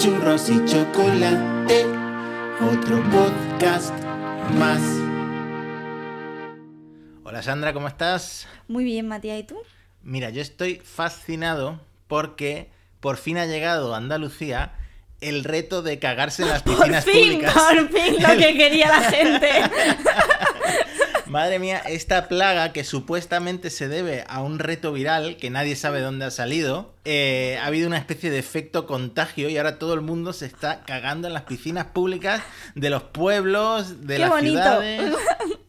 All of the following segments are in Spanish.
churros y chocolate, otro podcast más. Hola Sandra, ¿cómo estás? Muy bien, Matías, ¿y tú? Mira, yo estoy fascinado porque por fin ha llegado a Andalucía el reto de cagarse en las Por piscinas fin, públicas. por fin, lo que quería la gente. Madre mía, esta plaga que supuestamente se debe a un reto viral que nadie sabe dónde ha salido, eh, ha habido una especie de efecto contagio y ahora todo el mundo se está cagando en las piscinas públicas de los pueblos, de Qué las bonito. ciudades.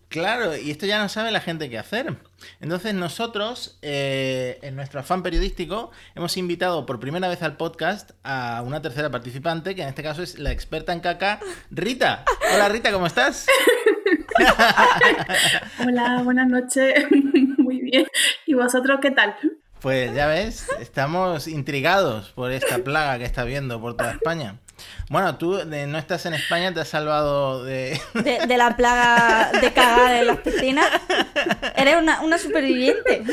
Claro, y esto ya no sabe la gente qué hacer. Entonces nosotros, eh, en nuestro afán periodístico, hemos invitado por primera vez al podcast a una tercera participante, que en este caso es la experta en caca, Rita. Hola Rita, ¿cómo estás? Hola, buenas noches. Muy bien. ¿Y vosotros qué tal? Pues ya ves, estamos intrigados por esta plaga que está viendo por toda España. Bueno, tú no estás en España, te has salvado de... De, de la plaga de cagar en las piscinas. Eres una, una superviviente.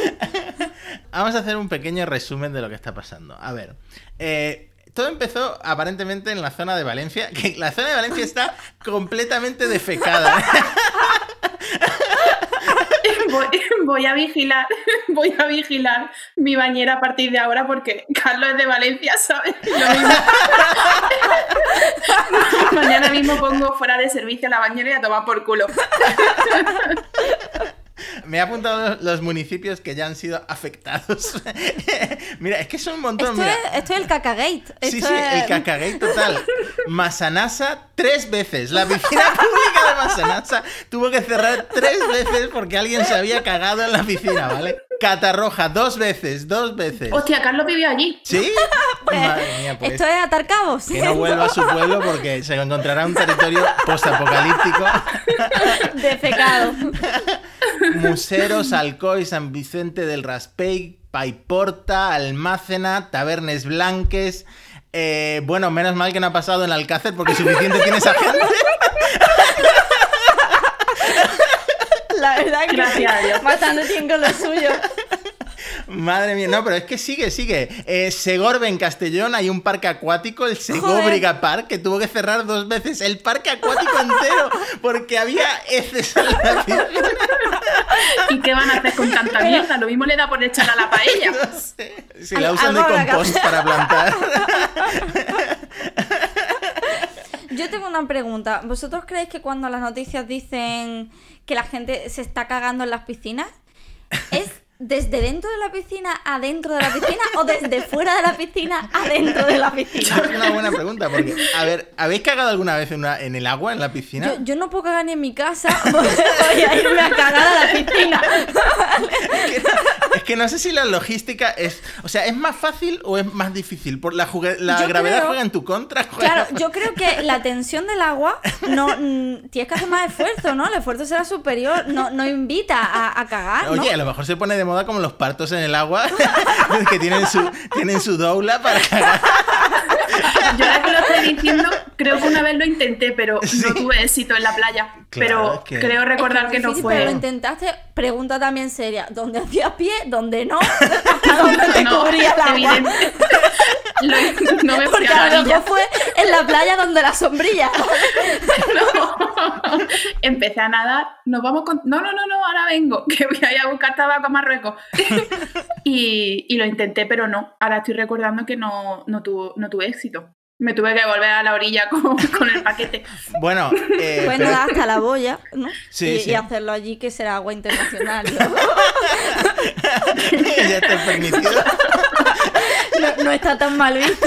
Vamos a hacer un pequeño resumen de lo que está pasando. A ver, eh, todo empezó aparentemente en la zona de Valencia, que la zona de Valencia está completamente defecada. Voy, a vigilar, voy a vigilar mi bañera a partir de ahora porque Carlos es de Valencia, ¿sabes? Lo mismo. Mañana mismo pongo fuera de servicio la bañera y a tomar por culo. Me he apuntado los municipios que ya han sido afectados. Mira, es que son un montón. Esto mira. es, esto es el cacagate. Sí, sí, es- el cacagate total. Masanasa tres veces. La piscina pública de Masanasa tuvo que cerrar tres veces porque alguien se había cagado en la piscina, ¿vale? Catarroja dos veces, dos veces. Hostia, Carlos vivió allí. ¿Sí? Pues, Madre mía, pues. Esto es atar cabos. Que no vuelva a su pueblo porque se encontrará un territorio postapocalíptico. Defecado. Museros, Alcoy, San Vicente del Raspey, Paiporta, Almácena, Tabernes Blanques. Eh, bueno, menos mal que no ha pasado en Alcácer porque suficiente tiene esa gente. La verdad que Gracias a Dios. bastante tiempo con lo suyo. Madre mía, no, pero es que sigue, sigue. Eh, Segorbe en Castellón hay un parque acuático, el Segóbriga Park, que tuvo que cerrar dos veces el parque acuático entero porque había heces en la piscina. ¿Y qué van a hacer con tanta mierda? Lo mismo le da por echar a la paella. No sé. Si la usan de compost para plantar. Yo tengo una pregunta. ¿Vosotros creéis que cuando las noticias dicen que la gente se está cagando en las piscinas, es desde dentro de la piscina adentro de la piscina o desde fuera de la piscina adentro de la piscina? Es una buena pregunta porque, a ver, ¿habéis cagado alguna vez en, una- en el agua, en la piscina? Yo, yo no puedo cagar ni en mi casa, voy a irme a cagar a la piscina. Es que no sé si la logística es. O sea, ¿es más fácil o es más difícil? Por la, la Yo gravedad creo- juega en tu contra. juega- Claro, yo creo que la tensión del agua no mm, tienes que hacer más esfuerzo, ¿no? El esfuerzo será superior, no, no invita a, a cagar, ¿no? Oye, a lo mejor se pone de moda como los partos en el agua, que tienen su, tienen su doula para cagar. Yo ahora que lo estoy diciendo, creo que una vez lo intenté, pero Sí. no tuve éxito en la playa. Claro, pero que- creo recordar Es que, es no fue. Pero lo intentaste, pregunta también seria. ¿Dónde hacías pie? ¿Dónde no? ¿Hasta dónde te No, cubría el agua? Lo- no me Porque a lo mejor fue en la playa donde la sombrilla. No. Empecé a nadar. Nos vamos con. No, no, no, no, ahora vengo. Que voy a ir a buscar tabaco a Marruecos. y, y lo intenté, pero no. Ahora estoy recordando que no, no, tuvo, no tuve éxito. Me tuve que volver a la orilla con, con el paquete. Bueno, eh, pero- nadar hasta la boya, ¿no? Sí, y, sí. y hacerlo allí, que será agua internacional. ¿no? ya he permitido. No, no está tan mal visto.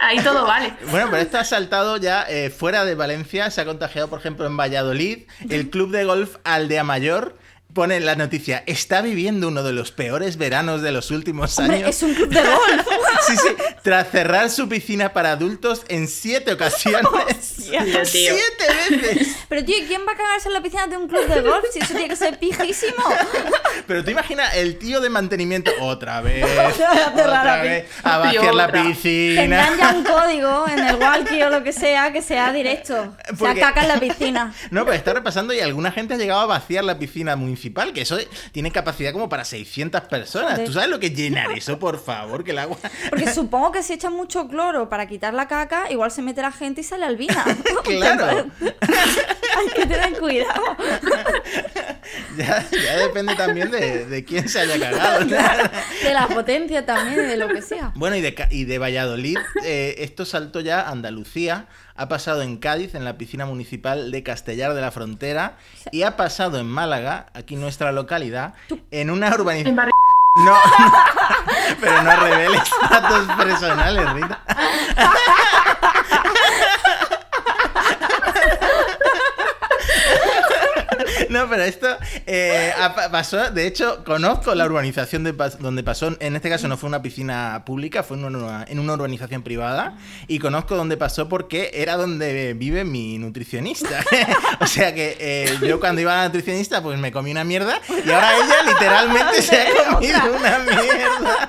Ahí todo vale. Bueno, pero esto ha saltado ya eh, fuera de Valencia. Se ha contagiado, por ejemplo, en Valladolid. El club de golf Aldea Mayor pone en la noticia: está viviendo uno de los peores veranos de los últimos Hombre, años. es un club de golf. Sí, sí, tras cerrar su piscina para adultos en siete ocasiones. Hostia. Tío, tío. ¡Siete veces! Pero tío, ¿quién va a cagarse en la piscina de un club de golf si eso tiene que ser pijísimo? Pero tú imaginas el tío de mantenimiento otra vez, a cerrar otra la vez, a vaciar la piscina. Tendrán ya un código en el walkie o lo que sea que sea directo. Porque- Se caca en la piscina. No, pero está repasando y alguna gente ha llegado a vaciar la piscina municipal municipal, que eso tiene capacidad como para 600 personas. ¿Tú sabes lo que es llenar eso, por favor? Que el agua... Porque supongo que si echan mucho cloro para quitar la caca, igual se mete la gente y sale albina. Claro. Hay que tener cuidado. Ya, ya depende también de, de quién se haya cagado. ¿no? De la potencia también, de lo que sea. Bueno, y de, y de Valladolid, eh, esto saltó ya a Andalucía, ha pasado en Cádiz, en la piscina municipal de Castellar de la Frontera, y ha pasado en Málaga, aquí en nuestra localidad, en una urbanización... barri- No, pero no reveles datos personales, Rita. No, pero esto eh, pasó, de hecho, conozco la urbanización de donde pasó, en este caso no fue una piscina pública, fue en una, en una urbanización privada, y conozco dónde pasó porque era donde vive mi nutricionista. o sea que eh, yo cuando iba a la nutricionista, pues me comí una mierda, y ahora ella literalmente se ha comido una mierda.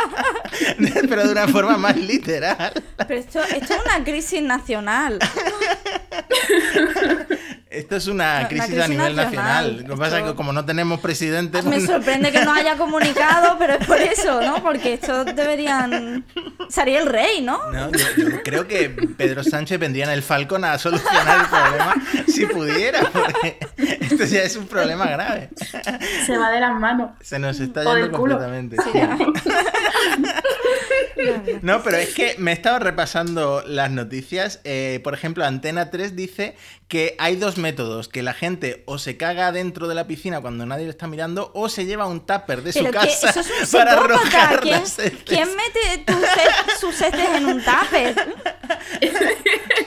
pero de una forma más literal. Pero esto, esto es una crisis nacional. Esto es una crisis, crisis a nivel nacional. nacional. Lo que pasa es que como no tenemos presidente... Me pues- sorprende que no haya comunicado, pero es por eso, ¿no? Porque esto deberían... Sería el rey, ¿no? No, yo, yo creo que Pedro Sánchez vendría en el Falcon a solucionar el problema si pudiera, porque esto ya es un problema grave. se va de las manos. Se nos está yendo completamente. Sí. No, pero es que me he estado repasando las noticias. Eh, por ejemplo, Antena 3 dice que hay dos métodos, que la gente o se caga dentro de la piscina cuando nadie le está mirando o se lleva un tupper de su Pero casa eso es un para arrojar ¿Quién, las heces. ¿Quién mete sus heces en un tupper?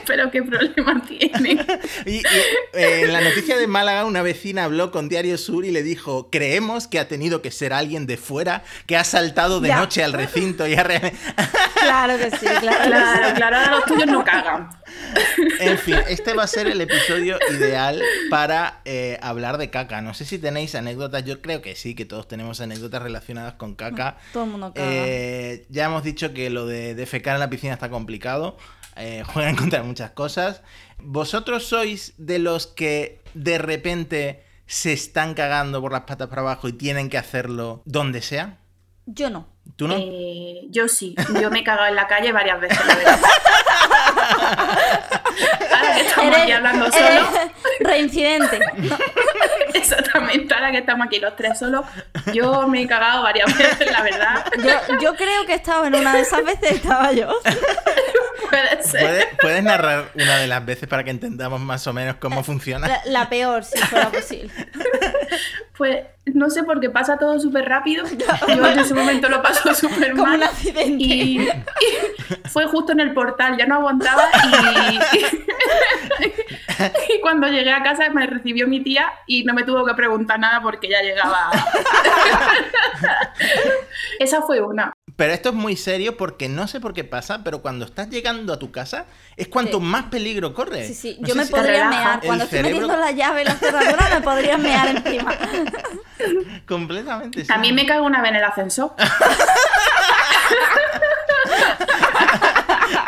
Pero qué problema tiene. Y, y, eh, en la noticia de Málaga, una vecina habló con Diario Sur y le dijo: Creemos que ha tenido que ser alguien de fuera que ha saltado de Ya. noche al recinto y ha. re-". Claro que sí, claro. Claro, claro, ahora los tuyos no cagan. En fin, este va a ser el episodio ideal para eh, hablar de caca. No sé si tenéis anécdotas, yo creo que sí, que todos tenemos anécdotas relacionadas con caca. Todo el mundo caga. Eh, ya hemos dicho que lo de defecar en la piscina está complicado. Eh, juegan contra muchas cosas. ¿Vosotros sois de los que de repente se están cagando por las patas para abajo y tienen que hacerlo donde sea? Yo no. ¿Tú no? Eh, yo sí, yo me he cagado en la calle varias veces, la. Ahora que estamos aquí hablando solos, reincidente. exactamente, ahora que estamos aquí los tres solos, yo me he cagado varias veces, la verdad. Yo, yo creo que estaba en una de esas veces, estaba yo. Puede ser. ¿Puedes, puedes narrar una de las veces para que entendamos más o menos cómo funciona? La, la peor, si fuera posible. Pues no sé por qué pasa todo súper rápido. Yo en ese momento lo paso súper Como mal. un accidente. Y, y fue justo en el portal, ya no aguantaba y, y cuando llegué a casa me recibió mi tía y no me tuvo que preguntar nada porque ya llegaba. Esa fue una. Pero esto es muy serio porque no sé por qué pasa, pero cuando estás llegando a tu casa es cuanto Sí. más peligro corre. Sí, sí, No yo me si- podría mear. Cuando estoy cerebro- metiendo la llave en la cerradura, me podría mear encima. Completamente. sí. También me cago una vez en el ascensor.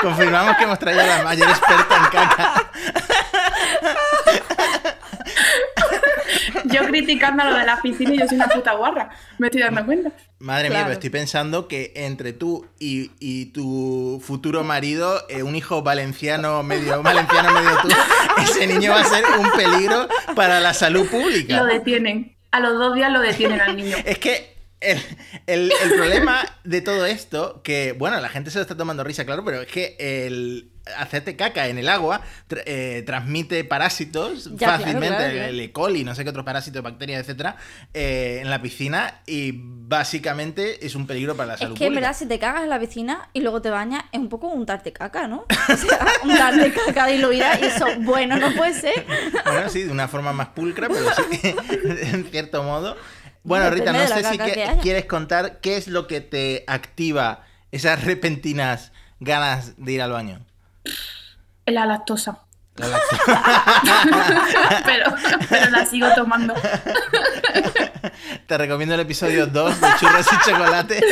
Confirmamos que hemos traído a la mayor experta en caca. Yo criticando lo de la piscina y yo soy una puta guarra. Me estoy dando cuenta. Madre mía, pero estoy pensando que entre tú y, y tu futuro marido, eh, un hijo valenciano, medio valenciano, medio tú, ese niño va a ser un peligro para la salud pública. Lo detienen. A los dos días lo detienen al niño. Es que el, el- el problema de todo esto, que bueno, la gente se lo está tomando risa, claro, pero es que el hacerte caca en el agua tra- eh, transmite parásitos Ya, fácilmente, claro, claro. el E. coli, no sé qué otros parásitos, bacterias, etcétera, eh, en la piscina y básicamente es un peligro para la Es salud que en verdad, si te cagas en la piscina y luego te bañas, es un poco untarte caca, ¿no? O sea, untarte caca diluida y eso, bueno, no puede ser. Bueno, sí, de una forma más pulcra, pero sí, en cierto modo. Bueno, Rita, no sé si que- quieres contar qué es lo que te activa esas repentinas ganas de ir al baño. La lactosa. La lacto- pero, pero la sigo tomando. Te recomiendo el episodio 2 de Churros y Chocolate.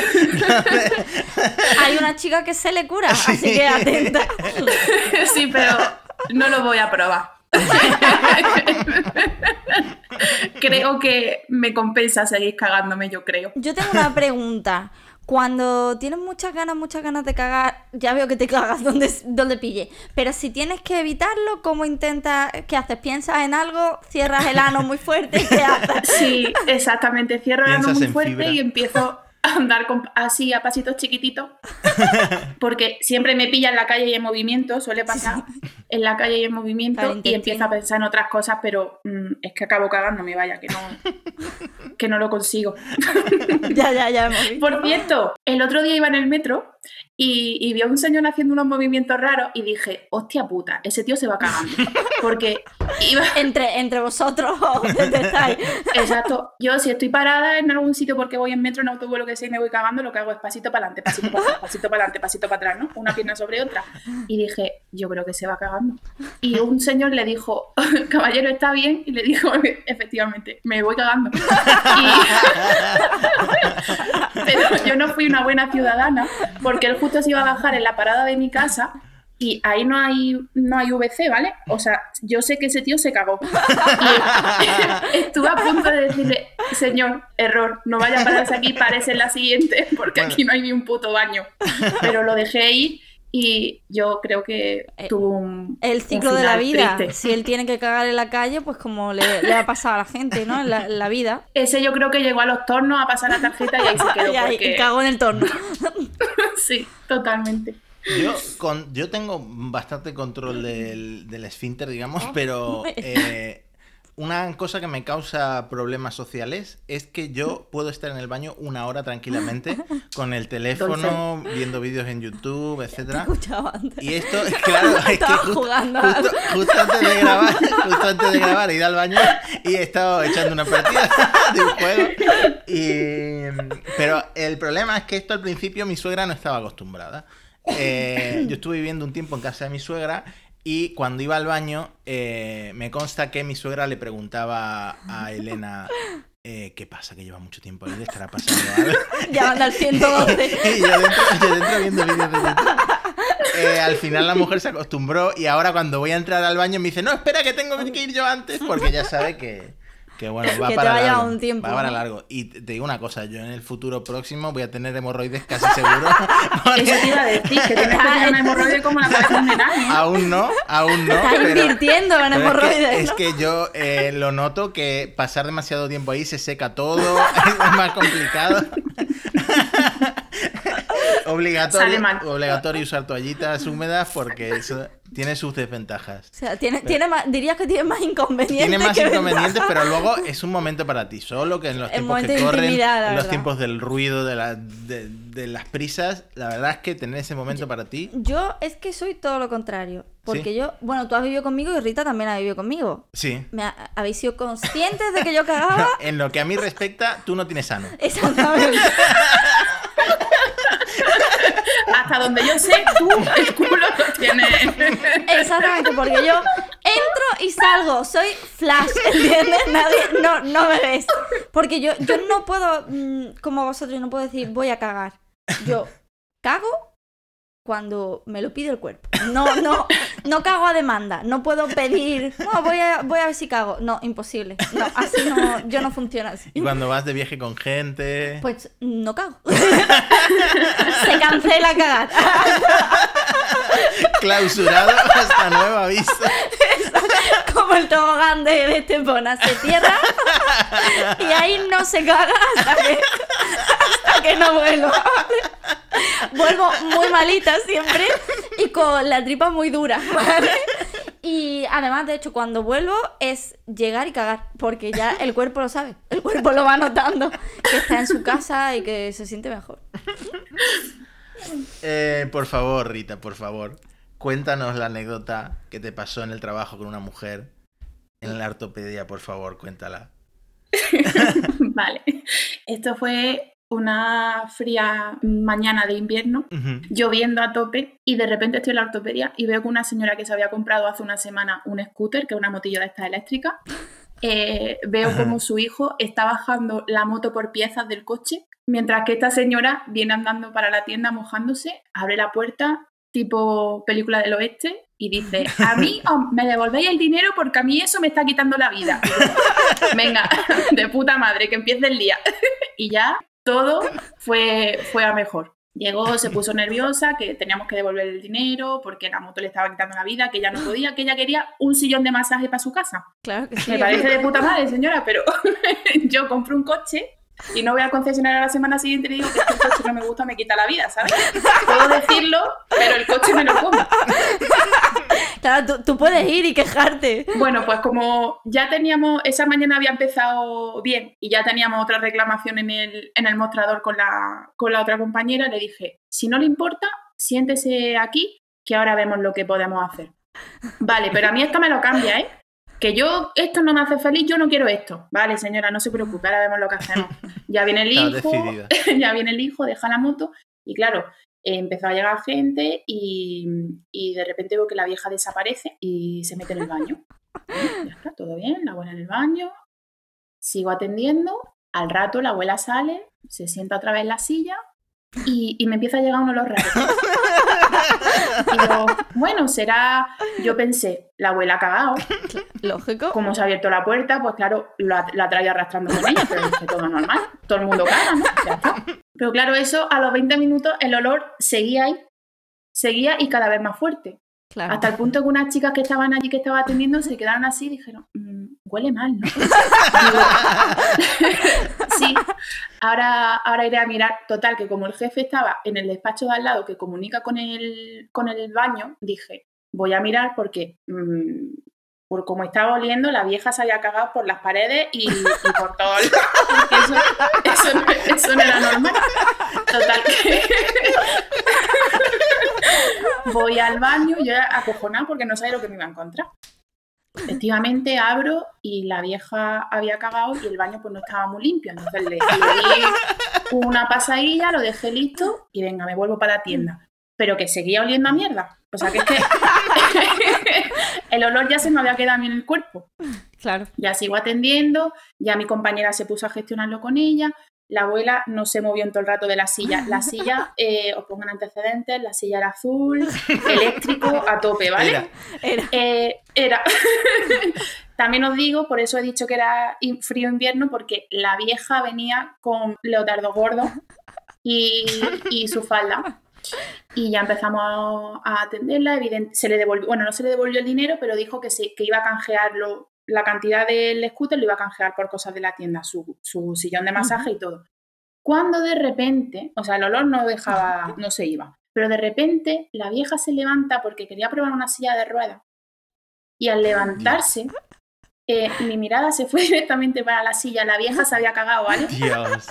Hay una chica que se le cura, así que atenta. Sí, pero no lo voy a probar. creo que me compensa seguir cagándome, yo creo. Yo tengo una pregunta. Cuando tienes muchas ganas, muchas ganas de cagar, ya veo que te cagas donde, donde pille. Pero si tienes que evitarlo, ¿cómo intentas? ¿Qué haces? ¿Piensas en algo? ¿Cierras el ano muy fuerte? ¿Qué haces? Sí, exactamente. Cierro el ano muy fuerte fibra. y empiezo andar con- así a pasitos chiquititos. Porque siempre me pilla en la calle y en movimiento, suele pasar en la calle y en movimiento y empiezo a pensar en otras cosas, pero mm, es que acabo cagándome, vaya, que no, que no lo consigo. ya, ya, ya. Por cierto, el otro día iba en el metro y, y vi a un señor haciendo unos movimientos raros y dije, hostia puta, ese tío se va cagando. Porque iba, Entre, entre vosotros. Exacto. Yo si estoy parada en algún sitio porque voy en metro, en autobús, lo que sea, y me voy cagando, lo que hago es pasito para adelante, pasito para atrás, pasito para adelante, pasito para atrás, ¿no? Una pierna sobre otra. Y dije, yo creo que se va cagando. Y un señor le dijo, caballero, ¿está bien? Y le dijo, efectivamente, me voy cagando. Y- Pero yo no fui una buena ciudadana porque él justo se iba a bajar en la parada de mi casa y ahí no hay, no hay VC, ¿vale? O sea, yo sé que ese tío se cagó. Estuve a punto de decirle, señor, error, no vaya a pararse aquí, parece en la siguiente, porque Bueno. aquí no hay ni un puto baño. Pero lo dejé ir y yo creo que Eh, tuvo un. El un ciclo de la vida. triste. Si él tiene que cagar en la calle, pues como le, le ha pasado a la gente, ¿no? En la, en la vida. Ese yo creo que llegó a los tornos a pasar la tarjeta y ahí se quedó. Y ahí porque... cagó en el torno. Sí, totalmente. Yo, con, yo tengo bastante control del, del esfínter, digamos, pero eh, una cosa que me causa problemas sociales es que yo puedo estar en el baño una hora tranquilamente con el teléfono, viendo vídeos en YouTube, etcétera. Y esto es claro, es que justo, jugando justo- justo antes de grabar, justo antes de grabar he ido al baño y he estado echando una partida de un juego. Y, pero el problema es que esto al principio mi suegra no estaba acostumbrada. Eh, yo estuve viviendo un tiempo en casa de mi suegra y cuando iba al baño eh, me consta que mi suegra le preguntaba a Elena eh, ¿qué pasa? Que lleva mucho tiempo ahí, le estará pasando algo. Llamando al 112. y yo dentro, yo dentro viendo vídeos de YouTube. Eh, al final la mujer se acostumbró y ahora cuando voy a entrar al baño me dice, no, espera que tengo que ir yo antes porque ya sabe que, que bueno, va Que te para va a llevar largo. un tiempo, Va para ¿no? largo. Y te te digo una cosa, yo en el futuro próximo voy a tener hemorroides casi seguro. Eso te iba a decir, que tienes que tener una hemorroide como la. ¿eh? aún no, aún no. Estás invirtiendo en pero es que- hemorroides, Es ¿no? que, yo eh, lo noto que pasar demasiado tiempo ahí se seca todo, es más complicado. obligatorio, obligatorio usar toallitas húmedas porque eso tiene sus desventajas. O sea, tiene, tiene más, dirías que tiene más inconvenientes. Tiene más que inconvenientes, ventajas. pero luego es un momento para ti solo, que en los El tiempos que corren, en los tiempos del ruido, de, la- de- de las prisas, la verdad es que tener ese momento para ti... Yo es que soy todo lo contrario. Porque Sí. yo, bueno, tú has vivido conmigo y Rita también ha vivido conmigo. Sí. Me ha- habéis sido conscientes de que yo cagaba. En lo que a mí respecta, tú no tienes sano. Exactamente. Hasta donde yo sé, tú el culo lo tienes. Exactamente, porque yo entro y salgo, soy flash, ¿entiendes? Nadie, no, no me ves. Porque yo, yo no puedo, mm, como vosotros, yo no puedo decir voy a cagar. Yo cago cuando me lo pide el cuerpo. No, no, no cago a demanda. No puedo pedir, no, voy a, voy a ver si cago. No, imposible. No, así no, yo no funciona así. Y cuando vas de viaje con gente... Pues no cago. Se cancela cagar. clausurado hasta nuevo aviso. Como el tobogán de, de Estepona se cierra y ahí no se caga hasta que, hasta que no vuelva. Vuelvo muy malita siempre y con la tripa muy dura. ¿vale? Y además, de hecho, cuando vuelvo es llegar y cagar, porque ya el cuerpo lo sabe, el cuerpo lo va notando, que está en su casa y que se siente mejor. Eh, por favor, Rita, por favor. Cuéntanos la anécdota que te pasó en el trabajo con una mujer. En la ortopedia, por favor, cuéntala. Vale. Esto fue una fría mañana de invierno, lloviendo a tope, y de repente estoy en la ortopedia y veo que una señora que se había comprado hace una semana un scooter, que es una motillo de estas eléctricas, eh, veo como su hijo está bajando la moto por piezas del coche, mientras que esta señora viene andando para la tienda mojándose, abre la puerta tipo película del oeste, y dice, a mí oh, me devolvéis el dinero porque a mí eso me está quitando la vida. Venga, de puta madre, que empiece el día. y ya todo fue, fue a mejor. Llegó, se puso nerviosa, que teníamos que devolver el dinero porque la moto le estaba quitando la vida, que ella no podía, que ella quería un sillón de masaje para su casa. Claro que sí. Me parece de puta madre, señora, pero yo compro un coche y no voy al concesionario a la semana siguiente y le digo que este coche no me gusta, me quita la vida, ¿sabes? Puedo decirlo, pero el coche me lo come. Claro, tú, tú puedes ir y quejarte. Bueno, pues como ya teníamos, esa mañana había empezado bien y ya teníamos otra reclamación en el, en el mostrador con la, con la otra compañera, le dije, si no le importa, siéntese aquí, que ahora vemos lo que podemos hacer. Vale, pero a mí esto me lo cambia, ¿eh? Que yo, esto no me hace feliz, yo no quiero esto. Vale, señora, no se preocupe, ahora vemos lo que hacemos. Ya viene el hijo, ya viene el hijo, deja la moto y claro, empezó a llegar gente y, y de repente veo que la vieja desaparece y se mete en el baño. Ya está, todo bien, la abuela en el baño, sigo atendiendo, al rato la abuela sale, se sienta otra vez en la silla y, y me empieza a llegar un olor raro. Y digo, bueno, será, yo pensé, la abuela ha cagado, Lógico. como se ha abierto la puerta, pues claro, la, la traía arrastrando con ella, pero dije, todo normal, todo el mundo caga, ¿no? Ya está. Pero claro, eso a los 20 minutos el olor seguía ahí, seguía y cada vez más fuerte. Claro. Hasta el punto que unas chicas que estaban allí que estaba atendiendo se quedaron así y dijeron, "Mm, huele mal, ¿no? Sí, ahora, ahora iré a mirar. Total, que como el jefe estaba en el despacho de al lado que comunica con el, con el baño, dije, voy a mirar porque mm, por como estaba oliendo, la vieja se había cagado por las paredes y, y por todo el... Eso, eso, no, eso no era normal. Total, que... Voy al baño, yo acojonada porque no sabía lo que me iba a encontrar. Efectivamente abro y la vieja había cagado y el baño pues no estaba muy limpio. Entonces le, le di una pasadilla, lo dejé listo y venga, me vuelvo para la tienda. Pero que seguía oliendo a mierda. O sea que es que el olor ya se me había quedado a mí en el cuerpo. Claro. Ya sigo atendiendo, ya mi compañera se puso a gestionarlo con ella. La abuela no se movió en todo el rato de la silla. La silla, eh, os pongan antecedentes, la silla era azul, eléctrico, a tope, ¿vale? Era. Era. Eh, era. También os digo, por eso he dicho que era frío invierno, porque la vieja venía con leotardo gordo y, y su falda. Y ya empezamos a, atenderla. Evidente, se le devolvió, bueno, no se le devolvió el dinero, pero dijo que, sí, que iba a canjearlo, la cantidad del scooter lo iba a canjear por cosas de la tienda, su, su sillón de masaje y todo. Cuando de repente, o sea, el olor no dejaba, no se iba, pero de repente la vieja se levanta porque quería probar una silla de ruedas y al levantarse, eh, mi mirada se fue directamente para la silla. La vieja se había cagado, ¿vale? Dios.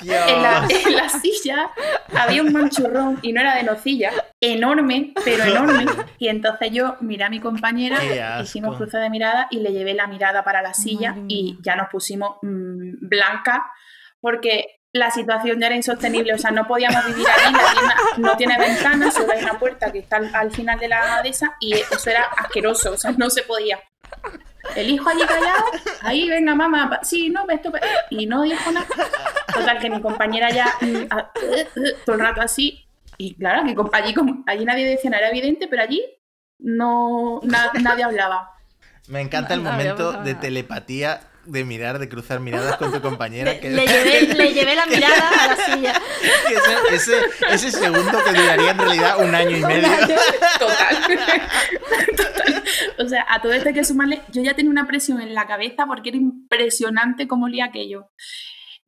En la, Dios. en la silla había un manchurrón y no era de nocilla, enorme, pero enorme. Y entonces yo miré a mi compañera, hicimos cruce de mirada y le llevé la mirada para la silla Madre y mía. ya nos pusimos mm, blanca porque la situación ya era insostenible. O sea, no podíamos vivir allí, la tienda no tiene ventanas, solo hay una puerta que está al, al final de la de esa y eso era asqueroso, o sea, no se podía. El hijo allí callado, ahí venga mamá, sí, no, esto, y no dijo nada. Total, que mi compañera ya a- todo el rato así, y claro, que allí, como- allí nadie decía nada, era evidente, pero allí no na- nadie hablaba. Me encanta el momento de telepatía, de mirar, de cruzar miradas con tu compañera. Le, que- le llevé, le llevé la mirada a la silla. ese, ese, ese segundo que duraría en realidad un año y medio. Total. Total. O sea, a todo esto hay que sumarle, yo ya tenía una presión en la cabeza porque era impresionante cómo olía aquello.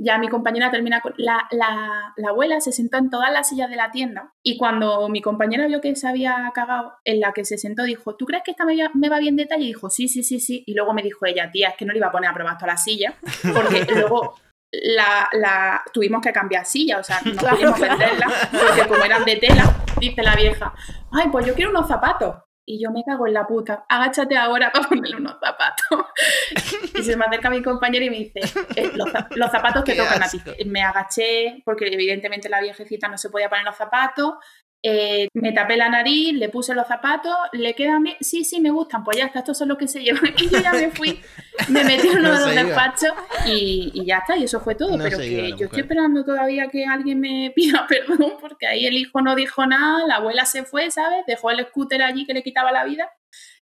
Ya mi compañera termina con... La, la- la abuela se sentó en todas las sillas de la tienda y cuando mi compañera vio que se había cagado, en la que se sentó dijo, ¿tú crees que esta me, va- me va bien de detalle? Y dijo, sí, sí, sí, sí. Y luego me dijo ella, tía, es que no le iba a poner a probar toda la silla porque luego la, la- tuvimos que cambiar silla, o sea, no Claro, pudimos claro. venderla porque como eran de tela, dice la vieja, ay, pues yo quiero unos zapatos. Y yo me cago en la puta, agáchate ahora para ponerle unos zapatos. Y se me acerca mi compañero y me dice, "Eh, los, los zapatos te tocan a ti. Me agaché porque evidentemente la viejecita no se podía poner los zapatos. Eh, me tapé la nariz, le puse los zapatos, le quedan bien, sí, sí, me gustan, pues ya está, estos son los que se llevan. Y yo ya me fui, me metí en uno No de los despachos y, y ya está, y eso fue todo. No pero que yo mujer. estoy esperando todavía que alguien me pida perdón, porque ahí el hijo no dijo nada, la abuela se fue, ¿sabes? Dejó el scooter allí que le quitaba la vida.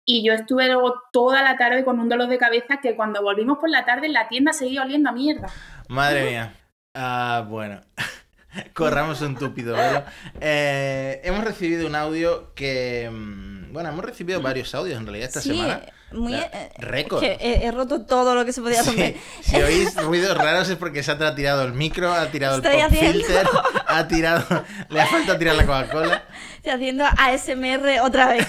Y yo estuve luego toda la tarde con un dolor de cabeza que cuando volvimos por la tarde la tienda seguía oliendo a mierda. Madre mía. Ah, bueno. Corramos un túpido velo. Eh, hemos recibido un audio que. mm, Bueno, hemos recibido varios audios en realidad esta sí, semana. muy. Eh, récord. que he, he roto todo lo que se podía romper. Sí, si oís ruidos raros es porque Satra ha tirado el micro, ha tirado Estoy el pop haciendo- filter, ha tirado. Le ha faltado tirar la Coca-Cola. Estoy haciendo ASMR otra vez.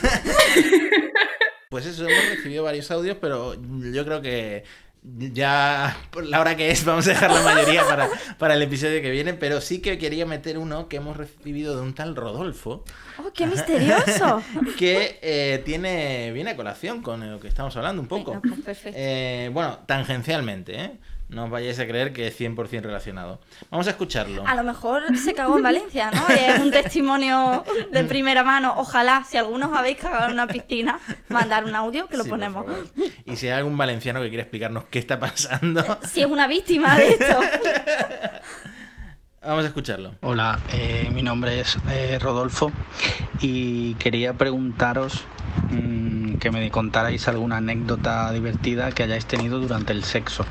Pues eso, hemos recibido varios audios, pero yo creo que ya por la hora que es vamos a dejar la mayoría para, para el episodio que viene, pero sí que quería meter uno que hemos recibido de un tal Rodolfo, ¡Oh, qué misterioso! que eh, tiene viene a colación con lo que estamos hablando un poco. Venga, pues. Eh, bueno, tangencialmente, ¿eh? No os vayáis a creer que es 100% relacionado. Vamos a escucharlo. A lo mejor se cagó en Valencia, ¿no? Es un testimonio de primera mano. Ojalá, si algunos habéis cagado en una piscina, mandar un audio que lo Sí, ponemos. Y si hay algún valenciano que quiere explicarnos qué está pasando, Si es una víctima de esto. vamos a escucharlo. Hola, eh, mi nombre es eh, Rodolfo y quería preguntaros mm, que me contarais alguna anécdota divertida que hayáis tenido durante el sexo.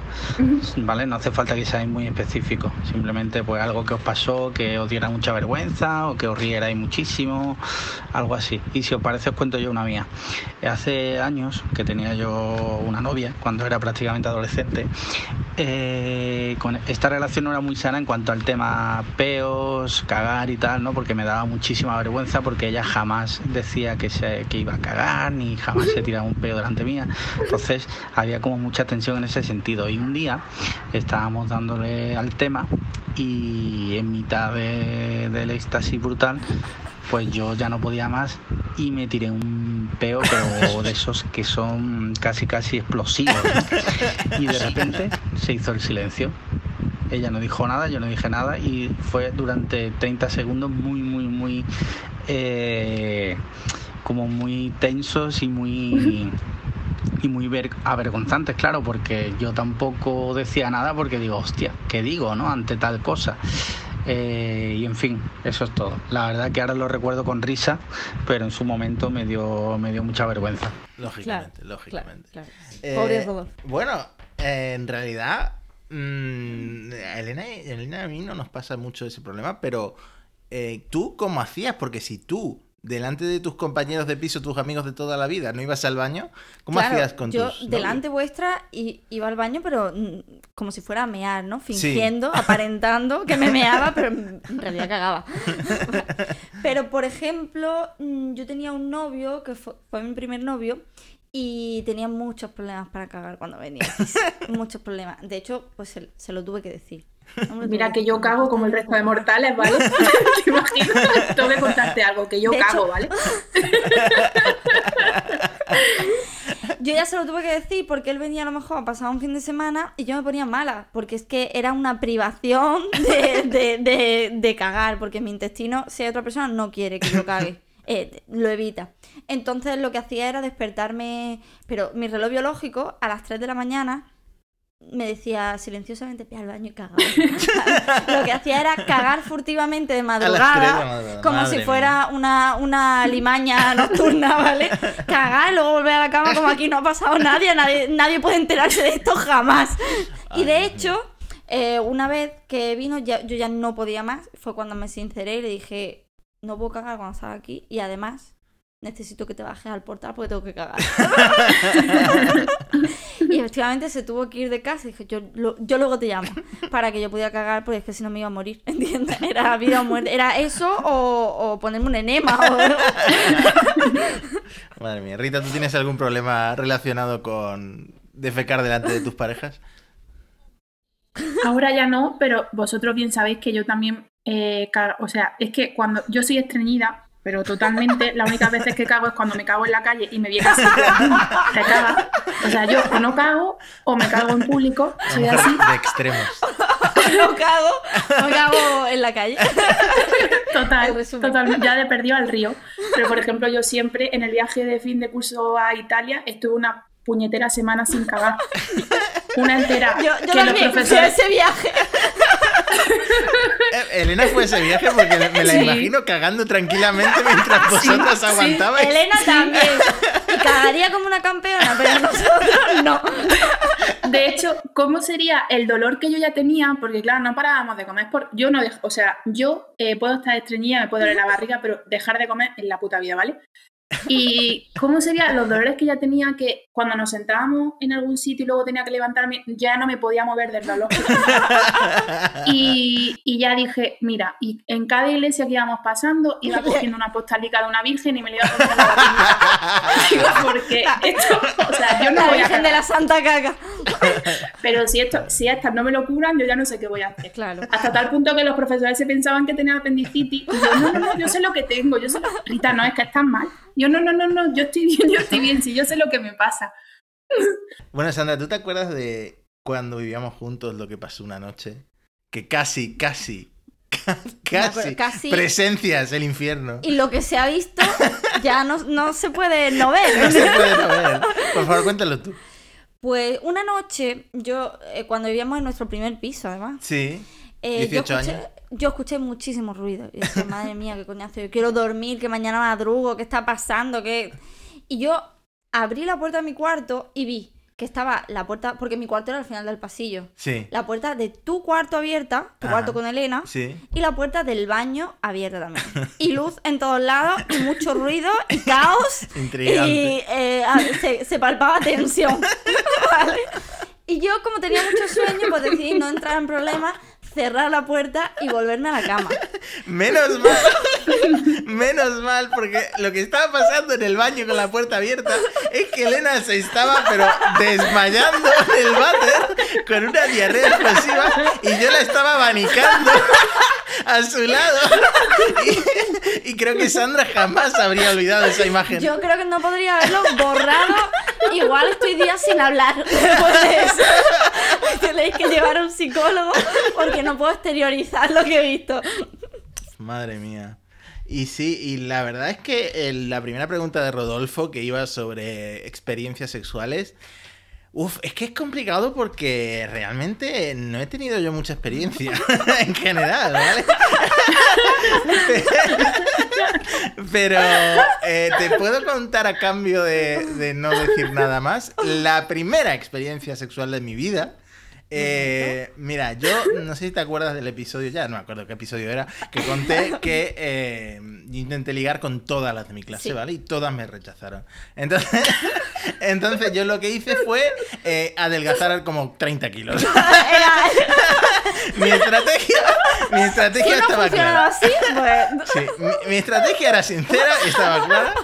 ¿Vale? No hace falta que seáis muy específicos, simplemente pues algo que os pasó, que os diera mucha vergüenza o que os rierais muchísimo, algo así. Y si os parece os cuento yo una mía. Hace años que tenía yo una novia, cuando era prácticamente adolescente, eh, con esta relación no era muy sana en cuanto al tema peos, cagar y tal, ¿no? Porque me daba muchísima vergüenza porque ella jamás decía que, se, que iba a cagar ni jamás se tiraba un peo delante mía. Entonces había como mucha tensión en ese sentido. Y un día estábamos dándole al tema y en mitad de- del éxtasis brutal pues yo ya no podía más y me tiré un peo, pero de esos que son casi casi explosivos. Y de repente se hizo el silencio. Ella no dijo nada, yo no dije nada y fue durante 30 segundos muy, muy, muy... eh, como muy tensos y muy... Y muy ver- avergonzantes, claro, porque yo tampoco decía nada porque digo, hostia, ¿qué digo, no? Ante tal cosa. Eh, y en fin, eso es todo. La verdad que ahora lo recuerdo con risa, pero en su momento me dio, me dio mucha vergüenza. Lógicamente, lógicamente. Claro, claro. Eh, Pobre. Bueno, eh, en realidad, mm, a Elena, y- Elena y a mí no nos pasa mucho ese problema, pero eh, ¿tú cómo hacías? Porque si tú, delante de tus compañeros de piso, tus amigos de toda la vida, no ibas al baño, ¿cómo Claro, hacías con yo tus delante novios? vuestra iba al baño, pero mm, como si fuera a mear, ¿no? Fingiendo, aparentando que me meaba, pero en realidad cagaba. pero, por ejemplo, mm, yo tenía un novio que fue, fue mi primer novio y tenía muchos problemas para cagar cuando venía. muchos problemas. De hecho, pues se, se lo tuve que decir. Mira que yo cago como el resto de mortales, ¿vale? ¿Te imaginas? Tengo que contarte algo, que yo De cago, hecho- ¿vale? Yo ya se lo tuve que decir porque él venía a lo mejor a pasar un fin de semana y yo me ponía mala, porque es que era una privación de, de- de- de cagar, porque mi intestino, si hay otra persona, no quiere que yo cague. eh, lo evita. Entonces lo que hacía era despertarme, pero mi reloj biológico a las 3 de la mañana me decía silenciosamente, ve al baño y caga. lo que hacía era cagar furtivamente de madrugada, como madre si fuera una, una limaña nocturna, ¿vale? Cagar luego volver a la cama como aquí no ha pasado nadie, nadie, nadie puede enterarse de esto jamás. Y de hecho, eh, una vez que vino, ya, yo ya no podía más, fue cuando me sinceré y le dije, no puedo cagar cuando estás aquí y además necesito que te bajes al portal porque tengo que cagar. y efectivamente se tuvo que ir de casa y dije, yo, lo- yo luego te llamo para que yo pudiera cagar porque es que si no me iba a morir, ¿entiendes? Era vida o muerte. Era eso o, o ponerme un enema. o- Madre mía, Rita, ¿tú tienes algún problema relacionado con defecar delante de tus parejas? Ahora ya no, pero vosotros bien sabéis que yo también eh. O sea, es que cuando yo soy estreñida, pero totalmente, las únicas veces que cago es cuando me cago en la calle y me viene así. Te cagas. O sea, yo o no cago o me cago en público. Soy así. de extremos. no cago, no cago en la calle. Total, total, ya de perdido al río. Pero, por ejemplo, yo siempre en el viaje de fin de curso a Italia estuve una puñetera semana sin cagar. Una entera. Yo, yo que los también profesores... ese viaje. Eh, Elena fue a ese viaje porque me la Sí. imagino cagando tranquilamente mientras vosotras sí. aguantabais. Elena también. Y cagaría como una campeona, pero nosotros no. De hecho, ¿cómo sería el dolor que yo ya tenía? Porque, claro, no parábamos de comer. Por... Yo no dejo, o sea, yo eh, puedo estar estreñida, me puedo doler la barriga, pero dejar de comer en la puta vida, ¿vale? Y cómo serían los dolores que ya tenía que cuando nos sentábamos en algún sitio y luego tenía que levantarme, ya no me podía mover del dolor. Y, y ya dije, mira, y en cada iglesia que íbamos pasando iba cogiendo una postalica de una virgen y me la iba poniendo en la. Digo, porque esto, o sea, yo no La voy a Virgen de la Santa Caca. Pero si esto, si estas no me lo curan, yo ya no sé qué voy a hacer. Claro. Hasta tal punto que los profesores se pensaban que tenía apendicitis. Y yo, no, no, no, yo sé lo que tengo. Yo sé lo... Rita, no, es que estás mal. Yo, no, no, no, no, yo estoy bien, yo estoy bien, si yo sé lo que me pasa. Bueno, Sandra, ¿tú te acuerdas de cuando vivíamos juntos lo que pasó una noche? Que casi, casi, ca- casi, casi- presencias el infierno. Y lo que se ha visto ya no, no se puede no ver. No se puede no ver. Por favor, cuéntalo tú. Pues una noche, yo, eh, cuando vivíamos en nuestro primer piso, además, Sí. eh, 18 yo, escuché, años. yo escuché muchísimo ruido. Y decía, madre mía, qué coñazo, yo quiero dormir, que mañana madrugo, ¿qué está pasando? ¿Qué... Y yo abrí la puerta de mi cuarto y vi que estaba la puerta, porque mi cuarto era al final del pasillo, Sí. la puerta de tu cuarto abierta, tu Ajá. cuarto con Elena, Sí. y la puerta del baño abierta también. Y luz en todos lados, y mucho ruido, y caos. Intrigante. Y eh, a- se, se palpaba tensión. ¿vale? Y yo, como tenía mucho sueño, pues decidí no entrar en problemas, cerrar la puerta y volverme a la cama. Menos mal, menos mal, porque lo que estaba pasando en el baño con la puerta abierta es que Elena se estaba, pero desmayando en el váter con una diarrea explosiva y yo la estaba abanicando a su lado. Y, y creo que Sandra jamás habría olvidado esa imagen. Yo creo que no podría haberlo borrado. Igual estoy días sin hablar después. Tenéis que llevar a un psicólogo porque no puedo exteriorizar lo que he visto. Madre mía. Y sí, y la verdad es que la primera pregunta de Rodolfo, que iba sobre experiencias sexuales, Uf, es que es complicado porque realmente no he tenido yo mucha experiencia en general, ¿vale? Pero eh, te puedo contar a cambio de no decir nada más. La primera experiencia sexual de mi vida. Eh, mira, yo no sé si te acuerdas del episodio, ya no me acuerdo qué episodio era, que conté que eh, intenté ligar con todas las de mi clase, Sí. ¿vale? Y todas me rechazaron. Entonces, entonces yo lo que hice fue eh, adelgazar como 30 kilos. Era, mi estrategia, mi si estrategia no estaba clara. así, pues. Sí, mi, mi estrategia era sincera, estaba clara.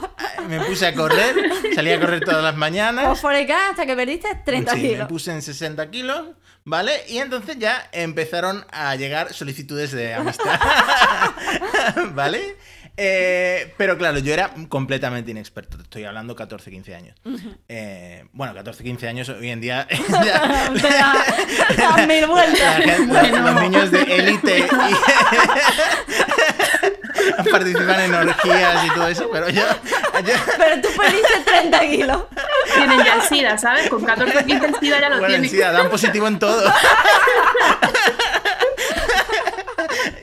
Me puse a correr, salí a correr todas las mañanas. O for hasta que perdiste 30 Sí, me kilos. puse en 60 kilos, ¿vale? Y entonces ya empezaron a llegar solicitudes de amistad, ¿vale? Eh, pero claro, yo era completamente inexperto. Te estoy hablando 14, 15 años. Eh, bueno, 14, 15 años hoy en día. da- te das mil la vueltas. gente- los- niños de élite participan en orgías y todo eso, pero yo, yo- Pero tú perdiste 30 kilos. Tienen ya el SIDA, ¿sabes? Con 14 o 15 el SIDA ya lo bueno, tienen. sí, dan positivo en todo.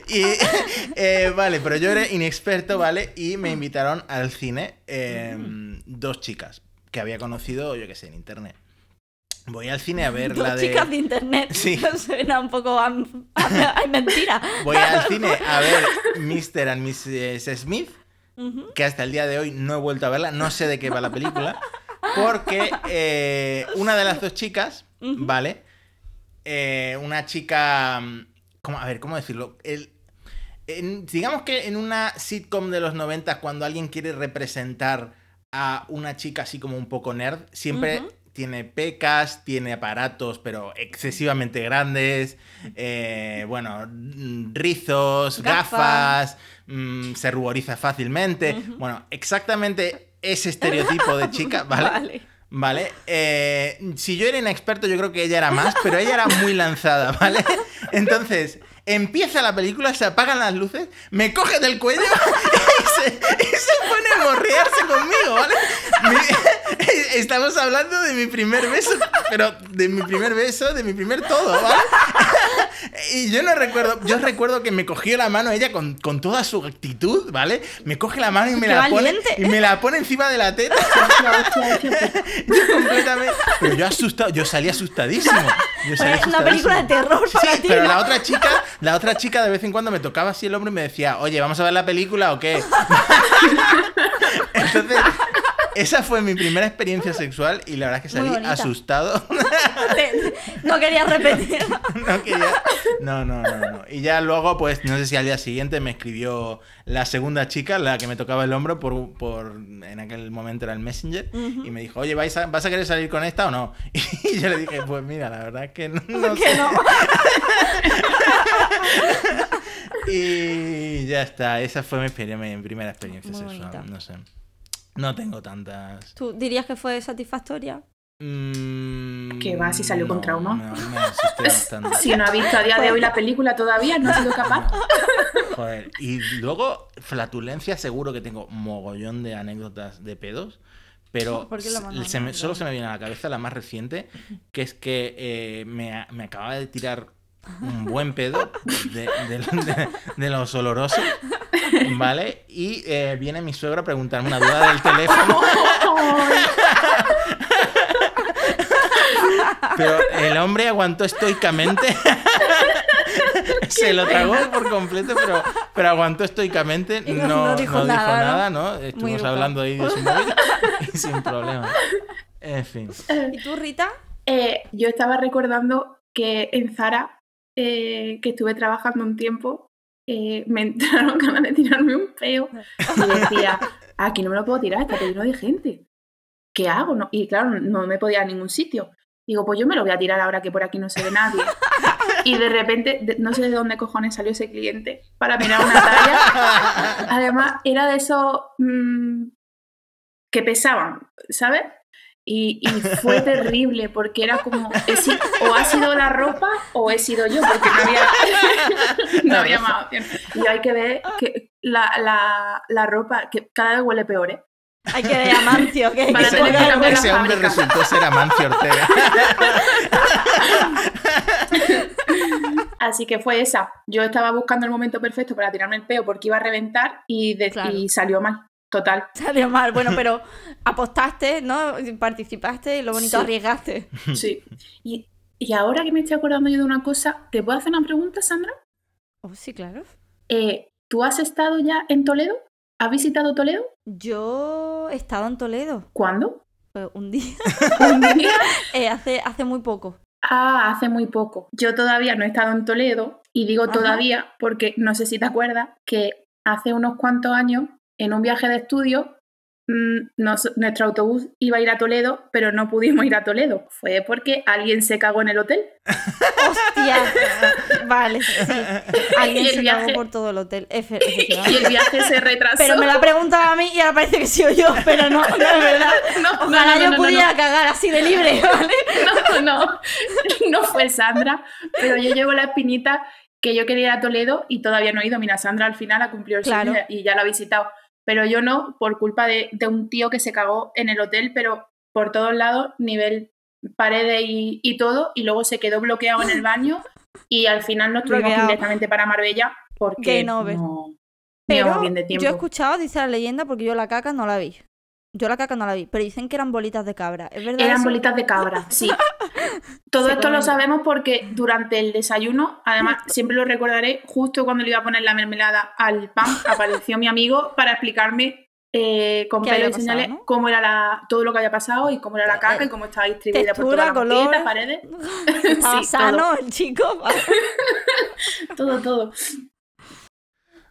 Y eh, vale, pero yo era inexperto, ¿vale? Y me invitaron al cine eh, dos chicas que había conocido, yo qué sé, en internet. Voy al cine a ver Dos la de. chicas de internet. Sí. Suena un poco a, a- a mentira. Voy al cine a ver Mr. and Mrs. Smith, que hasta el día de hoy no he vuelto a verla, no sé de qué va la película, porque eh, una de las dos chicas. ¿vale? Eh, una chica, mm, ¿cómo, a ver, ¿cómo decirlo? El, en- digamos que en una sitcom de los 90, cuando alguien quiere representar a una chica así como un poco nerd, siempre tiene pecas, tiene aparatos, pero excesivamente grandes, eh, bueno, mm, rizos, Gafas. gafas, mm, se ruboriza fácilmente. Bueno, exactamente ese estereotipo de chica, ¿vale? Vale. ¿Vale? Eh, si yo era inexperto, yo creo que ella era más, pero ella era muy lanzada, ¿vale? Entonces, empieza la película, se apagan las luces, me coge del cuello y se, y se pone a morrearse conmigo, ¿vale? Mi- estamos hablando de mi primer beso, pero de mi primer beso, de mi primer todo, ¿vale? Y yo no recuerdo, yo recuerdo que me cogió la mano ella con, con toda su actitud, ¿vale? Me coge la mano y me ¡Qué la pone y me la pone encima de la teta. Yo completamente. Pero yo asustado, yo salí asustadísimo. Yo salí una película de terror Sí, para sí, ti, pero ¿no? la otra chica, la otra chica de vez en cuando me tocaba así el hombro y me decía, oye, ¿vamos a ver la película o qué? Entonces, esa fue mi primera experiencia sexual y la verdad es que salí asustado. No quería repetir. No quería. No, no, no, no. Y ya luego, pues, no sé si al día siguiente me escribió la segunda chica, la que me tocaba el hombro por, por en aquel momento era el Messenger, y me dijo, oye, ¿vais a- ¿vas a querer salir con esta o no? Y yo le dije, pues mira, la verdad es que no, no Que sé". no. Y ya está, esa fue mi, primera experiencia Muy sexual. No sé. No tengo tantas. ¿Tú dirías que fue satisfactoria? Mm, Que va, si salió con no, trauma. no, me asusté bastante. Si no ha visto a día de hoy la película todavía, no ha sido capaz. Joder. Y luego, flatulencia, seguro que tengo mogollón de anécdotas de pedos. Pero ¿Por qué lo mandas se me- solo se me viene a la cabeza la más reciente, que es que eh, me, me acababa de tirar un buen pedo de, de- de- de los olorosos, ¿vale? Y eh, viene mi suegro a preguntarme una duda del teléfono. Pero el hombre aguantó estoicamente. Se lo tragó por completo, pero, pero aguantó estoicamente. No, no- dijo, nada, nada, ¿no? ¿no? Estuvimos hablando ahí de su móvil y sin problema. En fin. ¿Y tú, Rita? Eh, yo estaba recordando que en Zara, eh, que estuve trabajando un tiempo, eh, me entraron ganas de tirarme un peo y decía, aquí no me lo puedo tirar, está lleno de gente. ¿Qué hago? No- y claro, no me podía ir a ningún sitio. Digo, pues yo me lo voy a tirar ahora que por aquí no se ve nadie. Y de repente, de- no sé de dónde cojones salió ese cliente para mirar una talla. Además, era de esos mm, que pesaban, ¿sabes? Y, y fue terrible porque era como, o ha sido la ropa o he sido yo, porque no había, no había más opción. Y hay que ver que la, la, la ropa, que cada vez huele peor, ¿eh? Hay que ver a Mancio, que Para que tener que cambiar Ese hombre resultó ser Amancio Ortega. Así que fue esa. Yo estaba buscando el momento perfecto para tirarme el peo porque iba a reventar y, de- Claro. y salió mal. Total. Salió mal. Bueno, pero apostaste, ¿no? Participaste y lo bonito Sí. arriesgaste. Sí. Y, y ahora que me estoy acordando yo de una cosa, ¿te puedo hacer una pregunta, Sandra? Oh, sí, claro. Eh, ¿Tú has estado ya en Toledo? ¿Has visitado Toledo? Yo he estado en Toledo ¿Cuándo? eh, un día, ¿Un día? eh, hace, hace muy poco. Ah, hace muy poco. Yo todavía no he estado en Toledo y digo Ajá. todavía porque no sé si te acuerdas que hace unos cuantos años en un viaje de estudio mm, nos- nuestro autobús iba a ir a Toledo, pero no pudimos ir a Toledo. Fue porque alguien se cagó en el hotel. ¡Hostia! vale, sí. Alguien se cagó viaje- por todo el hotel. Efe- Y el viaje se retrasó. Pero me la ha preguntado a mí y ahora parece que sido yo, pero no, no es verdad. No, no, Ojalá no, no, yo pudiera cagar así de libre, ¿vale? No, no, no fue Sandra, pero yo llevo la espinita que yo quería ir a Toledo y todavía no he ido. Mira, Sandra al final ha cumplido el Claro. sueño y ya lo ha visitado, pero yo no, por culpa de, de un tío que se cagó en el hotel, pero por todos lados, nivel paredes y, y todo, y luego se quedó bloqueado en el baño y al final nos tuvimos que directamente para Marbella porque over. no Pero bien de tiempo. yo he escuchado, dice la leyenda, porque yo la caca no la vi. Yo la caca no la vi, pero dicen que eran bolitas de cabra. ¿Es verdad? Eran eso? bolitas de cabra, sí. Todo esto lo sabemos porque durante el desayuno, además siempre lo recordaré, justo cuando le iba a poner la mermelada al pan, apareció mi amigo para explicarme eh, con ¿Qué pelos y señales no? cómo era la, todo lo que había pasado y cómo era la caca Eh, y cómo estaba distribuida por todas las paredes. Estaba Sí, sano el chico. Todo, todo.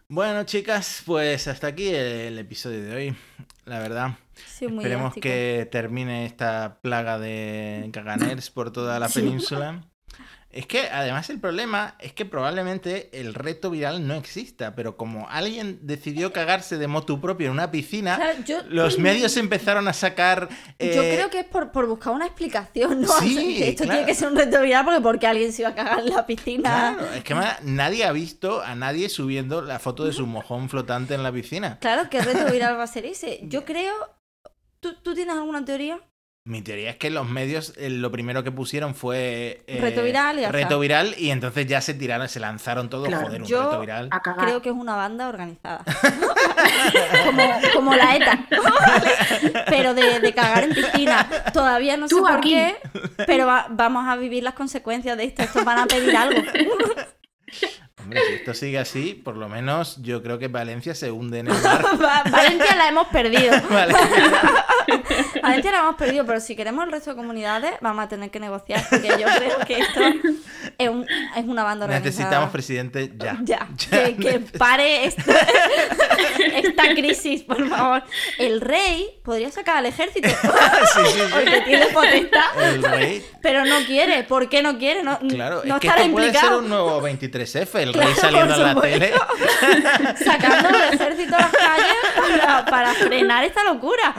Bueno, chicas, pues hasta aquí el episodio de hoy. La verdad. Sí, muy Esperemos que termine esta plaga de caganers por toda la península. Es que además el problema es que probablemente el reto viral no exista, pero como alguien decidió cagarse de motu propio en una piscina, Claro, yo- los medios empezaron a sacar... Yo eh, creo que es por, por buscar una explicación, ¿no? Sí, O sea, que esto claro. tiene que ser un reto viral porque porque alguien se iba a cagar en la piscina. Claro, es que nadie ha visto a nadie subiendo la foto de su mojón flotante en la piscina. Claro, ¿qué reto viral va a ser ese? Yo creo... ¿Tú, tú tienes alguna teoría? Mi teoría es que los medios eh, lo primero que pusieron fue eh, Reto viral y reto está. viral y entonces ya se tiraron, se lanzaron todos, Claro, joder, un yo- reto viral. Creo que es una banda organizada. como, como la ETA. Pero de, de cagar en piscina. Todavía no sé por aquí. qué, pero va- vamos a vivir las consecuencias de esto. Estos van a pedir algo. Hombre, si esto sigue así, por lo menos yo creo que Valencia se hunde en el mar. Va- Valencia la hemos perdido. Vale. Valencia la hemos perdido, pero si queremos el resto de comunidades, vamos a tener que negociar. Porque yo creo que esto es, un- es una banda organizada. Necesitamos presidente ya. Ya, que, que pare esta, esta crisis, por favor. El rey podría sacar al ejército. Sí, sí, sí. Porque tiene potestad. El rey. Pero no quiere. ¿Por qué no quiere? No, Claro, no es que esto puede ser un nuevo 23F, el Claro, saliendo en la supuesto. tele. Sacando el ejército a las calles para, para frenar esta locura.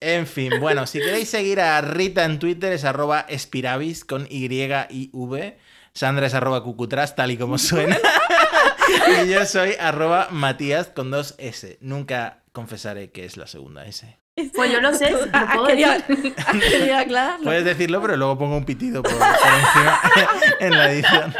En fin, bueno, si queréis seguir a Rita en Twitter es arroba espiravis con Y y V. Sandra es arroba cucutras, tal y como suena. y yo soy arroba Matías con dos S. Nunca confesaré que es la segunda S. Pues yo lo sé, lo ¿Has puedo decir. aclararlo? Puedes decirlo, pero luego pongo un pitido por, por encima en la edición.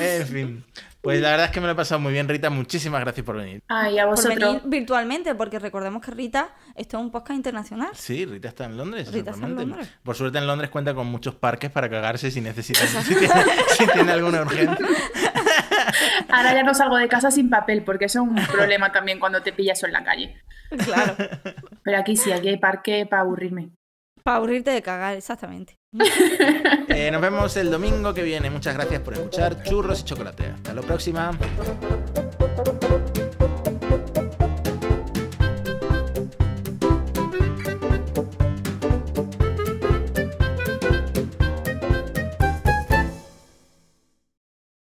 En fin. Pues la verdad es que me lo he pasado muy bien, Rita. Muchísimas gracias por venir. Ay, a Por vosotros. venir virtualmente, porque recordemos que Rita, esto es un podcast internacional. Sí, Rita está en Londres. Rita está en exactamente. Londres. Por suerte en Londres cuenta con muchos parques para cagarse si necesita, si tiene, si tiene alguna urgencia. Ahora ya no salgo de casa sin papel, porque eso es un problema también cuando te pillas en la calle. Claro. Pero aquí sí, aquí hay parque para aburrirme. Para aburrirte de cagar, exactamente. Eh, nos vemos el domingo que viene. Muchas gracias por escuchar Churros y Chocolate. Hasta la próxima.